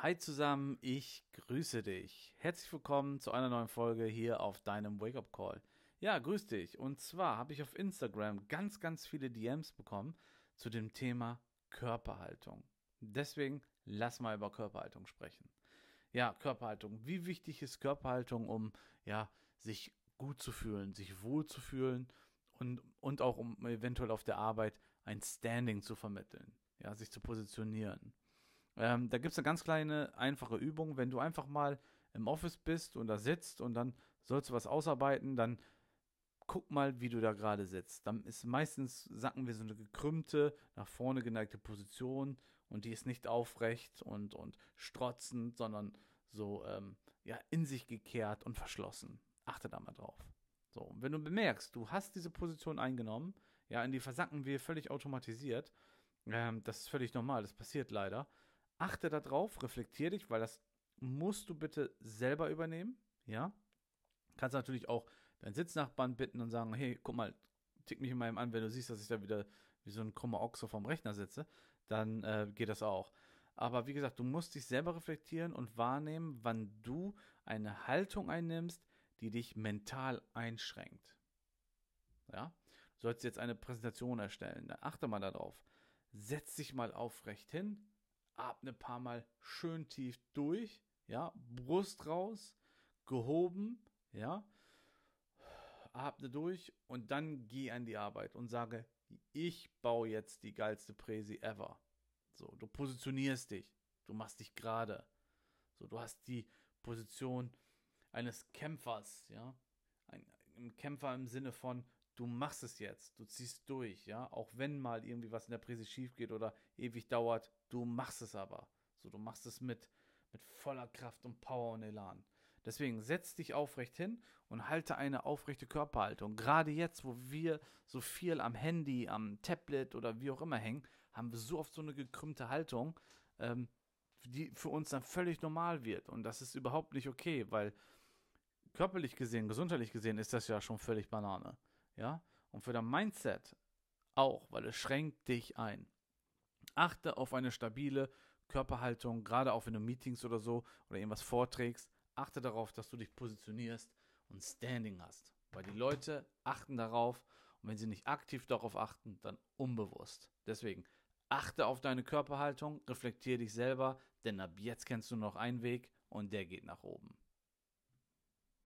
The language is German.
Hi zusammen, ich grüße dich. Herzlich willkommen zu einer neuen Folge hier auf deinem Wake-up Call. Ja, grüß dich. Und zwar habe ich auf Instagram ganz, ganz viele DMs bekommen zu dem Thema Körperhaltung. Deswegen lass mal über Körperhaltung sprechen. Ja, Körperhaltung. Wie wichtig ist Körperhaltung, um ja, sich gut zu fühlen, sich wohl zu fühlen und, und auch um eventuell auf der Arbeit ein Standing zu vermitteln, ja, sich zu positionieren. Ähm, da gibt es eine ganz kleine, einfache Übung. Wenn du einfach mal im Office bist und da sitzt und dann sollst du was ausarbeiten, dann guck mal, wie du da gerade sitzt. Dann ist meistens, sacken wir so eine gekrümmte, nach vorne geneigte Position und die ist nicht aufrecht und, und strotzend, sondern so ähm, ja, in sich gekehrt und verschlossen. Achte da mal drauf. So, wenn du bemerkst, du hast diese Position eingenommen, ja, in die versacken wir völlig automatisiert. Ähm, das ist völlig normal, das passiert leider. Achte darauf, reflektier dich, weil das musst du bitte selber übernehmen. Ja. Kannst natürlich auch deinen Sitznachbarn bitten und sagen: Hey, guck mal, tick mich in meinem an, wenn du siehst, dass ich da wieder wie so ein krummer Ochse vom Rechner sitze, dann äh, geht das auch. Aber wie gesagt, du musst dich selber reflektieren und wahrnehmen, wann du eine Haltung einnimmst, die dich mental einschränkt. Ja? Du sollst jetzt eine Präsentation erstellen, dann achte mal darauf. Setz dich mal aufrecht hin, atme ein paar Mal schön tief durch, ja, Brust raus, gehoben, ja, atme durch und dann geh an die Arbeit und sage, ich baue jetzt die geilste Präsi ever. So, du positionierst dich, du machst dich gerade. So, du hast die Position eines Kämpfers, ja, ein, ein Kämpfer im Sinne von, du machst es jetzt, du ziehst durch, ja, auch wenn mal irgendwie was in der Präse schief geht oder ewig dauert, du machst es aber. So, du machst es mit, mit voller Kraft und Power und Elan. Deswegen setz dich aufrecht hin und halte eine aufrechte Körperhaltung. Gerade jetzt, wo wir so viel am Handy, am Tablet oder wie auch immer hängen, haben wir so oft so eine gekrümmte Haltung, ähm, die für uns dann völlig normal wird. Und das ist überhaupt nicht okay, weil körperlich gesehen, gesundheitlich gesehen ist das ja schon völlig Banane ja, und für dein Mindset auch, weil es schränkt dich ein. Achte auf eine stabile Körperhaltung, gerade auch wenn du Meetings oder so oder irgendwas vorträgst. Achte darauf, dass du dich positionierst und Standing hast. Weil die Leute achten darauf und wenn sie nicht aktiv darauf achten, dann unbewusst. Deswegen achte auf deine Körperhaltung, reflektiere dich selber, denn ab jetzt kennst du noch einen Weg und der geht nach oben.